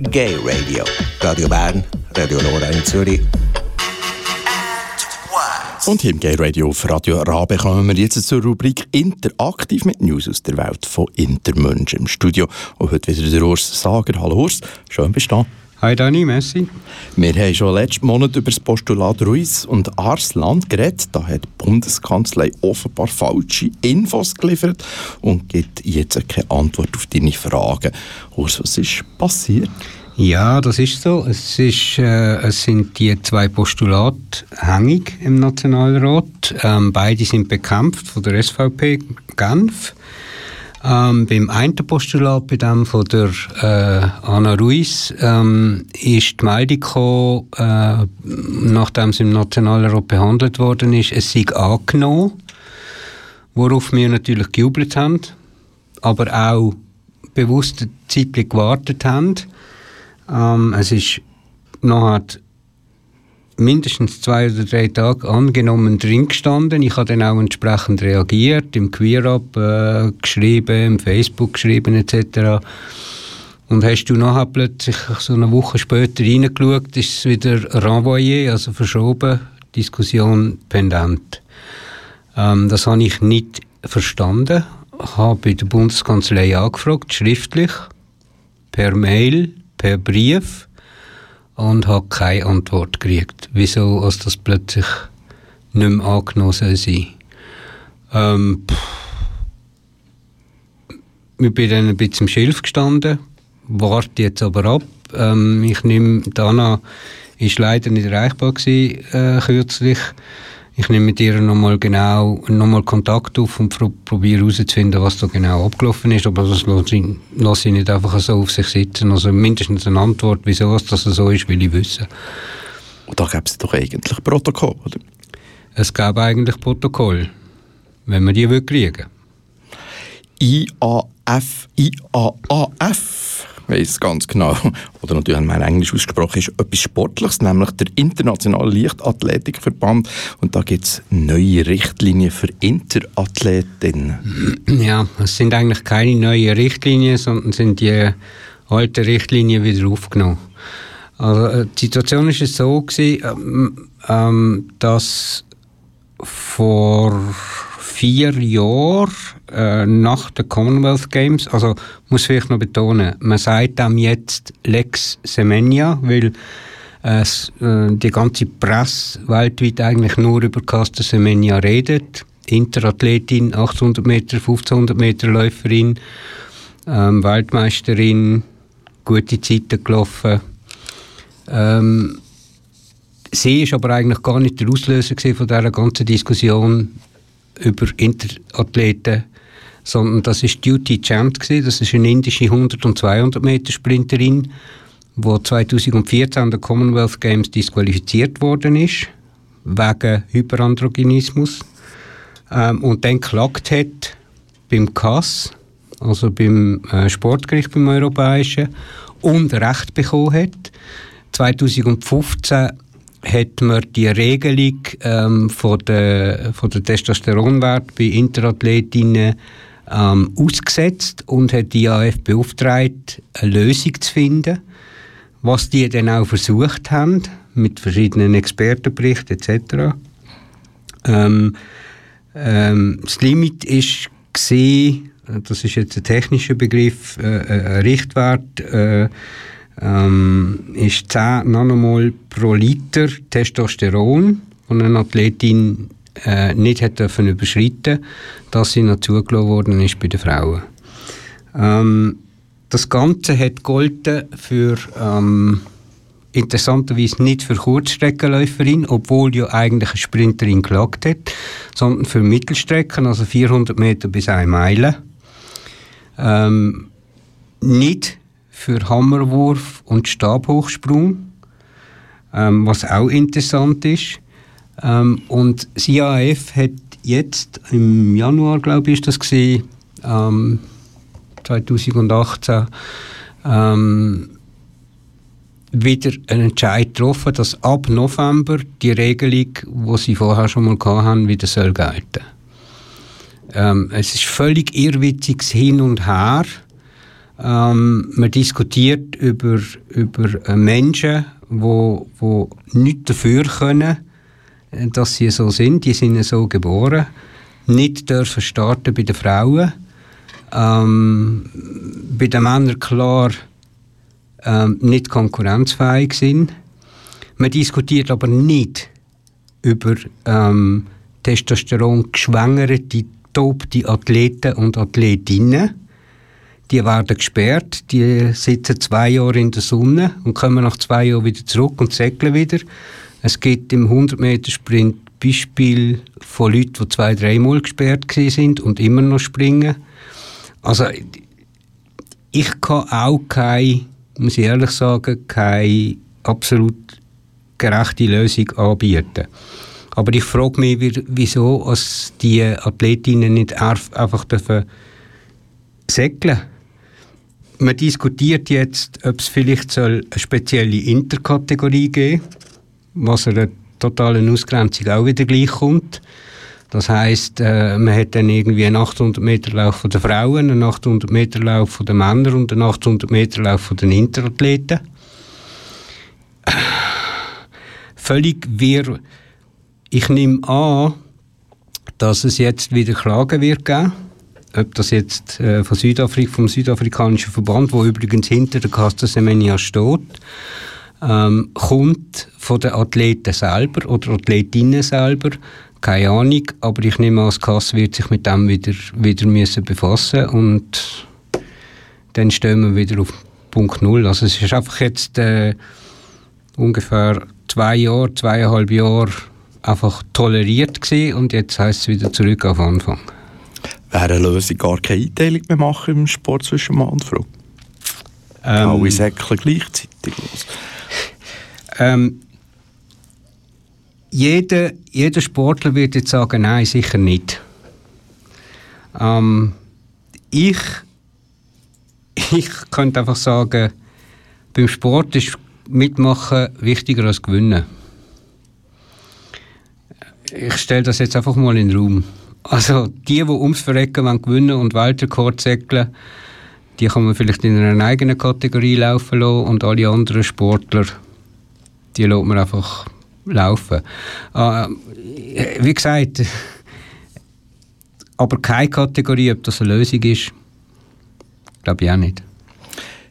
Gay Radio. Radio Bern, Radio Nora in Zürich. Und hier im Gay Radio auf Radio Rabe kommen wir jetzt zur Rubrik Interaktiv mit News aus der Welt von Intermenschen. Im Studio und heute wieder der Urs Sager. Hallo Urs, schön bist du da. Hi Dani, merci. Wir haben schon letzten Monat über das Postulat Ruiz und Arslan geredet. Da hat die Bundeskanzlei offenbar falsche Infos geliefert und gibt jetzt keine Antwort auf deine Fragen. Urs, was ist passiert? Ja, das ist so. Es, ist, äh, es sind die zwei Postulate hängig im Nationalrat. Ähm, beide sind bekämpft von der SVP Genf. Ähm, beim einen Postulat, bei dem von der äh, Anna Ruiz, ähm, ist die Meldung gekommen, äh, nachdem es im Nationalrat behandelt worden ist, es sei angenommen, worauf wir natürlich gejubelt haben, aber auch bewusst eine Zeit gewartet haben. Ähm, es ist nachher mindestens zwei oder drei Tage angenommen drin gestanden. Ich habe dann auch entsprechend reagiert, im Queer-Up äh, geschrieben, im Facebook geschrieben etc. Und hast du nachher plötzlich so eine Woche später reingeschaut, ist es wieder renvoyé, also verschoben, Diskussion pendent. Ähm, das habe ich nicht verstanden, habe bei der Bundeskanzlei angefragt, schriftlich, per Mail, per Brief und habe keine Antwort gekriegt. Wieso als das plötzlich nicht mehr angenommen soll sein. Ähm, ich bin dann ein bisschen im Schilf gestanden, warte jetzt aber ab. Ähm, ich nehme, Dana ist leider nicht erreichbar gewesen, äh, kürzlich. Ich nehme mit ihr nochmal genau nochmal Kontakt auf und probiere herauszufinden, was da genau abgelaufen ist. Aber das lasse ich, nicht einfach so auf sich sitzen. Also mindestens eine Antwort, wieso das so ist, will ich wissen. Und da gäbe es doch eigentlich Protokoll, oder? Es gäbe eigentlich Protokoll, wenn wir die kriegen IAF, IAAF weiß ganz genau, oder natürlich mein Englisch ausgesprochen ist, etwas Sportliches, nämlich der Internationale Leichtathletikverband. Und da gibt es neue Richtlinien für Interathletinnen. Ja, es sind eigentlich keine neuen Richtlinien, sondern sind die alten Richtlinien wieder aufgenommen. Also, äh, die Situation ist so gewesen, ähm, ähm, dass vor vier Jahren äh, nach den Commonwealth Games, also muss vielleicht noch betonen, man sagt dem jetzt Lex Semenya, weil äh, die ganze Presse weltweit eigentlich nur über Caster Semenya redet. Interathletin, 800 Meter, 1500 Meter Läuferin, ähm, Weltmeisterin, gute Zeiten gelaufen. Ähm, sie ist aber eigentlich gar nicht der Auslöser von dieser ganzen Diskussion über Interathleten, sondern das ist Duty Chand gewesen. Das ist eine indische 100 und 200 Meter Sprinterin, die 2014 an den Commonwealth Games disqualifiziert worden ist wegen Hyperandrogenismus ähm, und dann geklagt hat beim CAS, also beim äh, Sportgericht beim Europäischen und Recht bekommen hat. 2015 hat man die Regelung ähm, von der, von der Testosteronwert bei Interathletinnen ähm, ausgesetzt und hat die AF beauftragt, eine Lösung zu finden, was die dann auch versucht haben, mit verschiedenen Expertenberichten etc. Ähm, ähm, das Limit ist gesehen, das ist jetzt ein technischer Begriff, äh, äh ein Richtwert, äh, ähm, ist 10 Nanomol pro Liter Testosteron, und eine Athletin äh, nicht hat dürfen überschreiten, dass sie noch zugelassen worden ist bei den Frauen. Ähm, das Ganze hat golden für ähm, interessanterweise nicht für Kurzstreckenläuferin, obwohl ja eigentlich eine Sprinterin gelagt hat, sondern für Mittelstrecken, also 400 Meter bis 1 Meile. Ähm, nicht für Hammerwurf und Stabhochsprung, ähm, was auch interessant ist. Ähm, und das IAF hat jetzt im Januar, glaube ich, ist das gewesen, ähm, 2018, ähm, wieder einen Entscheid getroffen, dass ab November die Regelung, die sie vorher schon mal hatten, wieder soll gelten. Ähm, es ist völlig irrwitziges Hin und Her Ähm, man diskutiert über, über Menschen, wo, wo nichts dafür können, äh, dass sie so sind. Die sind so geboren. Nicht dürfen starten bei den Frauen. Ähm, bei den Männern klar ähm, nicht konkurrenzfähig sind. Man diskutiert aber nicht über ähm, Testosteron geschwängerte, tobte Athleten und Athletinnen. Die werden gesperrt, die sitzen zwei Jahre in der Sonne und kommen nach zwei Jahren wieder zurück und segeln wieder. Es gibt im 100-Meter-Sprint Beispiel von Leuten, die zwei, dreimal gesperrt sind und immer noch springen. Also ich kann auch keine, muss ich ehrlich sagen, keine absolut gerechte Lösung anbieten. Aber ich frage mich, wieso als die Athletinnen nicht einfach dürfen segeln Man diskutiert jetzt, ob es vielleicht soll eine spezielle Interkategorie geben was einer totalen Ausgrenzung auch wieder gleich kommt. Das heißt, äh, man hat dann irgendwie einen 800 Meter Lauf der Frauen, einen 800 Meter Lauf der Männer und einen 800 Meter Lauf der Interathleten völlig wirr. Ich nehme an, dass es jetzt wieder Klagen wird geben. Ob das jetzt äh, von Südafrika, vom südafrikanischen Verband, wo übrigens hinter der Casta Semenya steht, ähm, kommt von den Athleten selber oder Athletinnen selber. Keine Ahnung, aber ich nehme an, das Kass wird sich mit dem wieder, wieder müssen befassen und dann stehen wir wieder auf Punkt Null. Also es ist einfach jetzt äh, ungefähr zwei Jahre, zweieinhalb Jahre einfach toleriert gewesen und jetzt heißt es wieder zurück auf Anfang. Wäre eine Lösung gar keine Einteilung mehr machen im Sport zwischen Mann und Frau? Ähm, Alle Säckchen gleichzeitig los. Ähm, jeder, jeder Sportler wird jetzt sagen, nein, sicher nicht. Ähm, ich, ich könnte einfach sagen, beim Sport ist Mitmachen wichtiger als Gewinnen. Ich stelle das jetzt einfach mal in den Raum. Also die, die ums Verrecken wollen gewinnen und Weltrekord segeln, die kann man vielleicht in einer eigenen Kategorie laufen lassen und alle anderen Sportler, die lässt man einfach laufen. Äh, wie gesagt, aber keine Kategorie, ob das eine Lösung ist, glaube ich auch nicht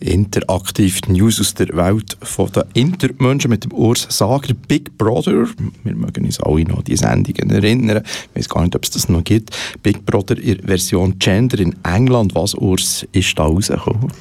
interaktiv News aus der Welt von den Intermenschen mit dem Urs Sager, Big Brother. Wir mögen uns alle noch an die Sendungen erinnern. Ich weiß gar nicht, ob es das noch gibt. Big Brother in Version Gender in England. Was, Urs, ist da rausgekommen?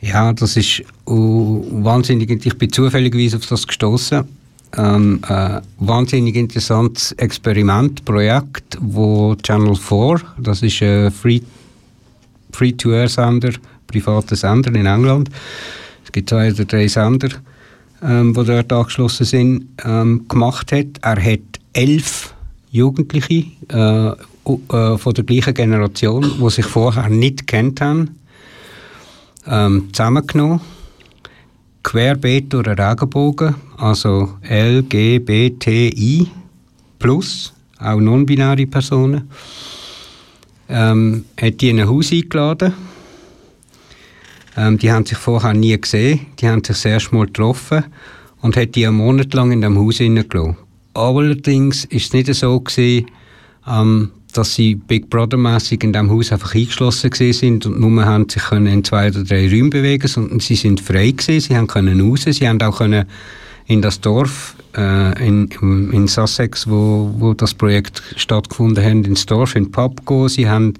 Ja, das ist uh, wahnsinnig. Ich bin zufälligerweise auf das gestoßen. Ähm, äh, wahnsinnig interessantes Experiment, Projekt, wo Channel 4, das ist ein Free-to-Air-Sender, privaten Sender in England. Es gibt zwei oder drei Sender, ähm, die dort angeschlossen sind, ähm, gemacht hat. Er hat elf Jugendliche äh, äh, von der gleichen Generation, die sich vorher nicht kennt haben, ähm, zusammengenommen. Querbeet einen Regenbogen, also LGBTI plus, auch non-binäre Personen. Ähm, hat die in ein Haus eingeladen ähm, die haben sich vorher nie gesehen, die haben sich das erste Mal getroffen und hat die einen Monat lang in dem Haus hineingelassen. Allerdings ist es nicht so gewesen, ähm, dass sie Big Brother mäßig in dem Haus einfach eingeschlossen sind und nur haben sich können in zwei oder drei Räume bewegen, sondern sie sind frei gewesen, sie haben können raus, sie haben auch können in das Dorf äh, in, in Sussex, wo, wo das Projekt stattgefunden hat, ins Dorf, in den Pub gehen. Sie haben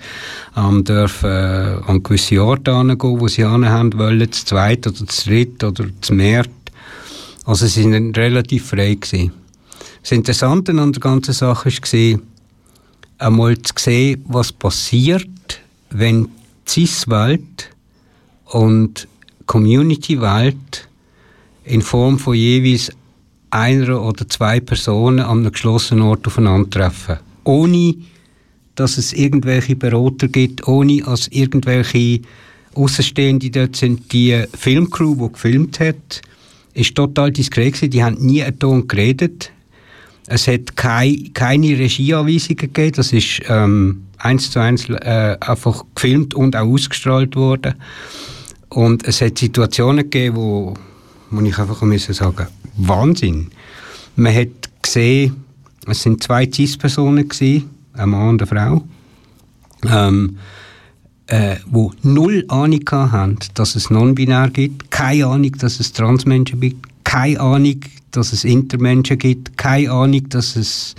ähm, dürfen äh, an gewisse Orte gehen, wo sie haben wollen, zu zweit oder zu dritt oder zu mehr. Also sie sind relativ frei gewesen. Das Interessante an der ganzen Sache war, einmal zu sehen, was passiert, wenn CIS-Welt und Community-Welt in Form von jeweils einer oder zwei Personen an einem geschlossenen Ort aufeinandertreffen. Ohne, dass es irgendwelche Berater gibt, ohne dass irgendwelche Außenstehende dort sind. Die Filmcrew, die gefilmt hat, ist total diskret. Die haben nie einen Ton geredet. Es hat kei, keine Regieanweisungen gegeben. Das ist ähm, eins zu eins äh, einfach gefilmt und auch ausgestrahlt worden. Und es hat Situationen gegeben, wo, wo ich einfach müssen sagen Wahnsinn. Man hat gesehen, es sind zwei CIS-Personen ein Mann und eine Frau, ähm, äh, wo null Ahnung haben, dass es non-binär gibt, keine Ahnung, dass es Transmenschen gibt, keine Ahnung, dass es Intermenschen gibt, keine Ahnung, dass es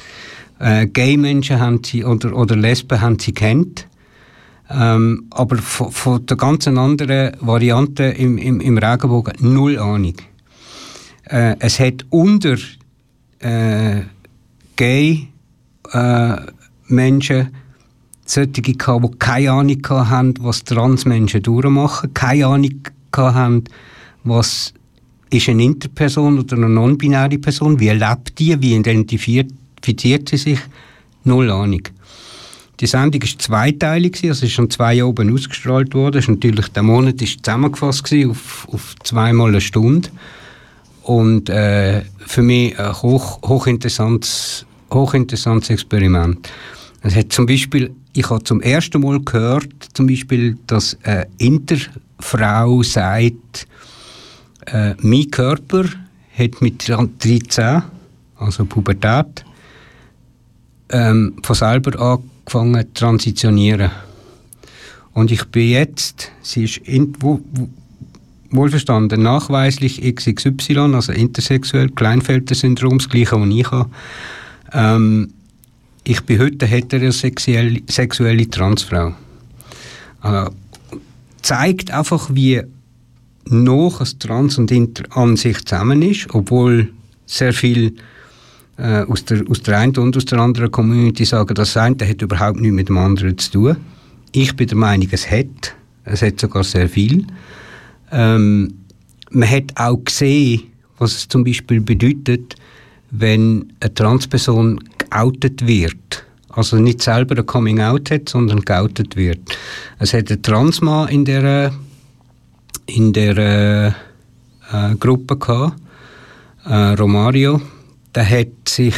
äh, Gay-Menschen haben sie, oder, oder Lesben haben sie kennt. Ähm, aber von, von, der ganzen anderen Variante im, im, im Regenbogen null Ahnung. Äh, es hat unter äh, Gay-Menschen äh, solche gehabt, die keine Ahnung haben, was Transmenschen durchmachen, keine Ahnung haben, was ist eine Interperson oder eine non-binäre Person, wie lebt die, wie identifiziert sie sich, null Ahnung. Die Sendung war zweiteilig, also ist schon zwei Jahre oben ausgestrahlt worden. Ist natürlich, der Monat ist zusammengefasst auf, auf zweimal eine Stunde. Und äh, für mich ein hoch, hochinteressantes, hochinteressantes Experiment. Es hat zum Beispiel, ich habe zum ersten Mal gehört, zum Beispiel, dass eine Interfrau sagt, äh, mein Körper hat mit 13, also Pubertät, ähm, von selber angefangen zu transitionieren. Und ich bin jetzt, sie ist in, wo, wo, wohlverstanden, nachweislich XXY, also intersexuell, Kleinfelder-Syndrom, das gleiche, was ich habe. Ähm, ich bin heute heterosexuelle sexuelle Transfrau. Also, zeigt einfach, wie noch als Trans und Inter an sich zusammen ist, obwohl sehr viel äh, aus, der, aus der einen und aus der anderen Community sagen, das eine hat überhaupt nichts mit dem anderen zu tun. Ich bin der Meinung, es hat. Es hat sogar sehr viel. Ähm, man hat auch gesehen, was es zum Beispiel bedeutet, wenn eine Transperson geoutet wird. Also nicht selber ein Coming-out hat, sondern geoutet wird. Es hat einen Transmann in der, in der äh, Gruppe gehabt, äh, Romario. Der hat sich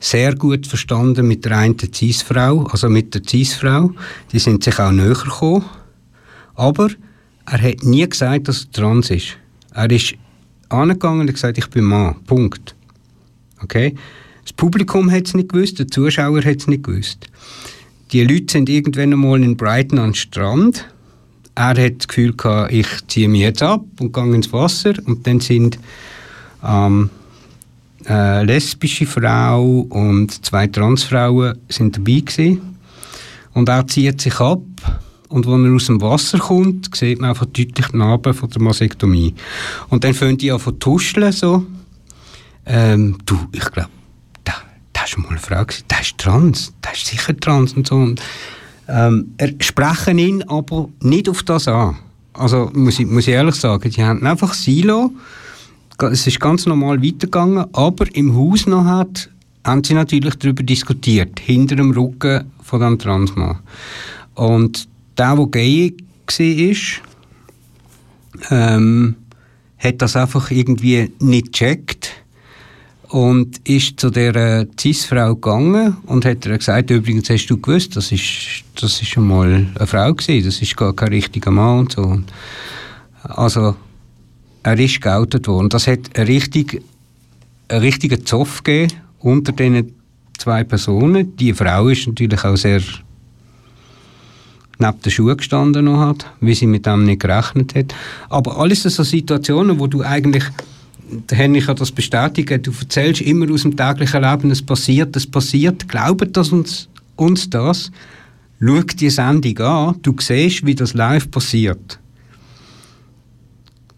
sehr gut verstanden mit der einen Cis-Frau, also mit der Cis-Frau. Die sind sich auch näher gekommen. Aber er hat nie gesagt, dass er trans ist. Er ist angegangen und gesagt, ich bin Mann. Punkt. Okay? Das Publikum hat es nicht gewusst, der Zuschauer hat es nicht gewusst. Die Leute sind irgendwann einmal in Brighton am Strand. Er hat das Gefühl gehabt, ich ziehe mich jetzt ab und gehe ins Wasser. Und dann sind ähm, eine lesbische Frau und zwei Transfrauen sind dabei gewesen. Und er zieht sich ab und wenn er aus dem Wasser kommt, sieht man einfach deutlich die Narben von der Masektomie. Und dann fängt die an zu tuscheln, so. Ähm, du, ich glaube, da, da ist mal eine gewesen, der ist trans, der ist sicher trans und so. Und, ähm, er sprechen ihn aber nicht auf das an. Also, muss ich, muss ich ehrlich sagen, die haben einfach Silo. Es ist ganz normal weitergegangen, aber im Haus noch hat, haben sie natürlich darüber diskutiert, hinter dem Rücken von dem Transmann. Und der, der gay war, ähm, hat das einfach irgendwie nicht gecheckt und ist zu der Cis-Frau gegangen und hat ihr gesagt, übrigens hast du gewusst, das ist, das ist schon mal eine Frau gewesen, das ist gar kein richtiger Mann und so. Also, er ist geoutet worden. Das hat einen, richtig, einen richtigen Zoff gegeben unter diesen zwei Personen. Die Frau ist natürlich auch sehr neben den Schuhen gestanden noch hat, wie sie mit dem nicht gerechnet hat. Aber alles so Situationen, wo du eigentlich, der kann das bestätigen, du erzählst immer aus dem täglichen Leben, es passiert, es passiert, glaubt das uns, uns das, schau die Sendung an, du siehst, wie das live passiert.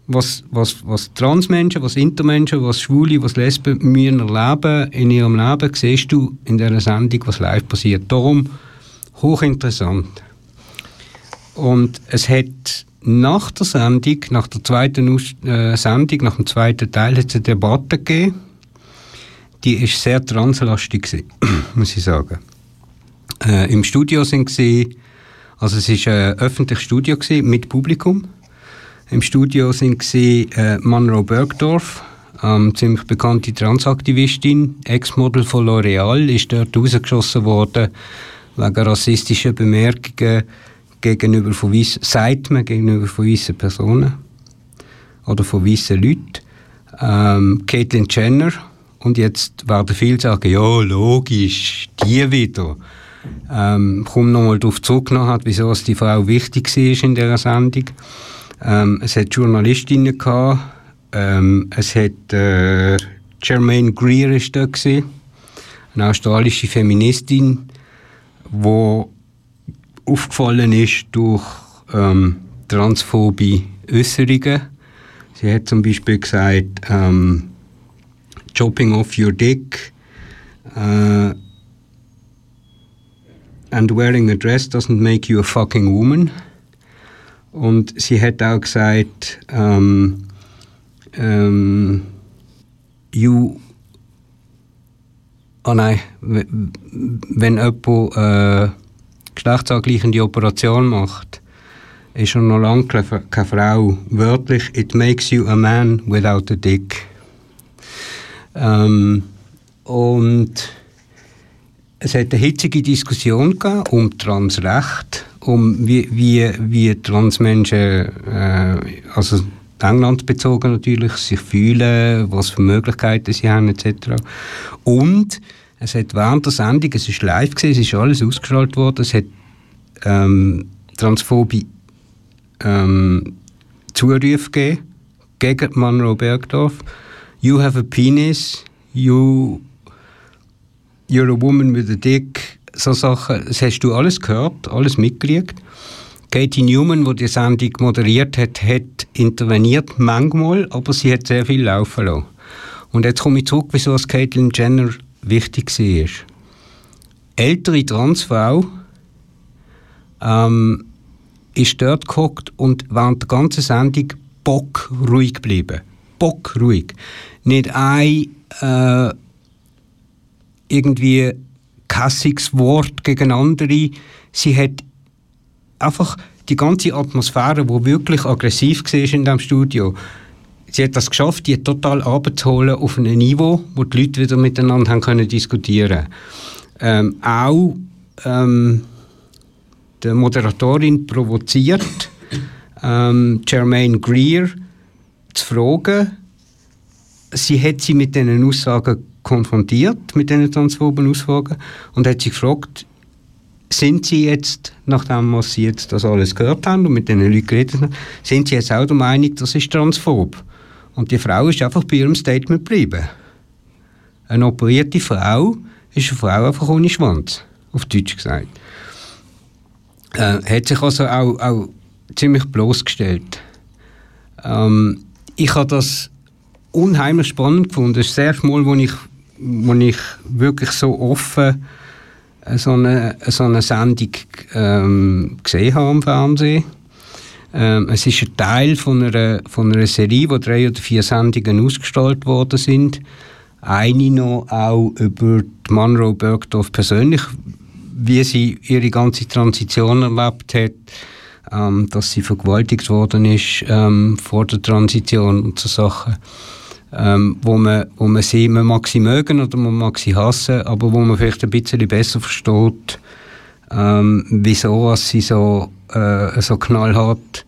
Was, was, was Transmenschen, was Intermenschen, was Schwule, was Lesben müssen erleben in ihrem Leben, siehst du in dieser Sendung, was live passiert. Darum hochinteressant. Und es hat nach der Sendung, nach der zweiten äh, Sendung, nach dem zweiten Teil, hat es eine Debatte gegeben. Die ist sehr translastig gewesen, muss ich sagen. Äh, Im Studio sind sie, also es ist ein öffentliches Studio gewesen, mit Publikum. Im Studio sind sie äh, Monroe Bergdorf, ähm, ziemlich bekannte Transaktivistin, Ex-Model von L'Oreal, ist dort rausgeschossen worden wegen rassistischer Bemerkungen gegenüber von weiss, sagt man gegenüber von weißen Personen oder von weißen Leuten. Ähm, Caitlyn Jenner und jetzt werden viele sagen, ja logisch, die wieder. Ähm, komme nochmal darauf zurückgenommen hat, wieso die Frau wichtig war in dieser Sendung. Ähm, es hat Journalistinnen gehabt, ähm, es hat äh, Germaine Greer ist da gewesen, eine australische Feministin, die aufgefallen ist durch ähm, transphobe Äußerungen. Sie hat zum Beispiel gesagt, ähm, chopping off your dick uh, and wearing a dress doesn't make you a fucking woman. Und sie hat auch gesagt, ähm, ähm, you, oh nein, wenn jemand äh, geschlechtsangleichende Operation macht, ist schon noch lange keine Frau. Wörtlich, it makes you a man without a dick. Ähm, und es hat eine hitzige Diskussion um Transrecht, um wie, wie, wie Transmenschen, äh, also England bezogen natürlich, sich fühlen, was für Möglichkeiten sie haben etc. Und es hat während der Sendung, es ist live gewesen, es ist alles ausgestrahlt worden, es hat ähm, transphobe ähm, Zurufe gegeben gegen Monroe Bergdorf. You have a penis, you, you're a woman with a dick, so Sachen, das hast du alles gehört, alles mitgekriegt. Katie Newman, die die Sendung moderiert hat, hat interveniert manchmal, aber sie hat sehr viel laufen lassen. Und jetzt komme ich zurück, wieso es Caitlyn Jenner wichtig war. Ältere Transfrau ähm, ist dort gehockt und während der ganzen Sendung bockruhig geblieben. Bockruhig. Nicht ein äh, irgendwie kassiges Wort gegen andere. Sie hat einfach die ganze Atmosphäre, die wirklich aggressiv war in diesem Studio, sie hat das geschafft, die total abzuholen auf ein Niveau, wo die Leute wieder miteinander haben können diskutieren ähm, Auch ähm, die Moderatorin provoziert, ähm, Jermaine Greer zu fragen. Sie hat sie mit diesen Aussagen konfrontiert, mit diesen transphoben Aussagen, und hat sie gefragt, sind Sie jetzt, nachdem was Sie jetzt das alles gehört haben und mit den Leuten geredet haben, sind Sie jetzt auch der Meinung, das ist transphob? Und die Frau ist einfach bei ihrem Statement geblieben. Eine operierte Frau ist eine Frau einfach ohne Schwanz, auf Deutsch gesagt. Äh, hat sich also auch, auch ziemlich bloßgestellt. Ähm, ich habe das unheimlich spannend gefunden. Das ist das erste Mal, wo ich, wo ich wirklich so offen so eine, so eine Sendung ähm, gesehen habe am Fernsehen. Ähm, es ist ein Teil von einer, von einer Serie, wo drei oder vier Sendungen ausgestrahlt worden sind. Eine noch auch über die Monroe Bergdorf persönlich, wie sie ihre ganze Transition erlebt hat, ähm, dass sie vergewaltigt worden ist ähm, vor der Transition und so Sachen ähm, wo, man, wo man sie, man mag sie mögen oder man mag sie hassen, aber wo man vielleicht ein bisschen besser versteht, ähm, wieso sie so, äh, so knallhart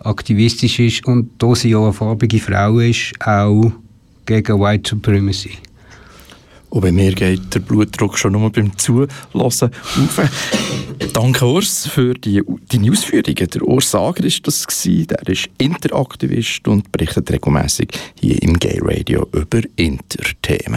aktivistisch ist und da sie ja eine farbige Frau ist, auch gegen White Supremacy. Und bei mir geht der Blutdruck schon nur beim Zuhören auf. Danke Urs für die, deine Ausführungen. Der Urs Sager war das. Gewesen. Der ist Interaktivist und berichtet regelmäßig hier im Gay Radio über Interthemen.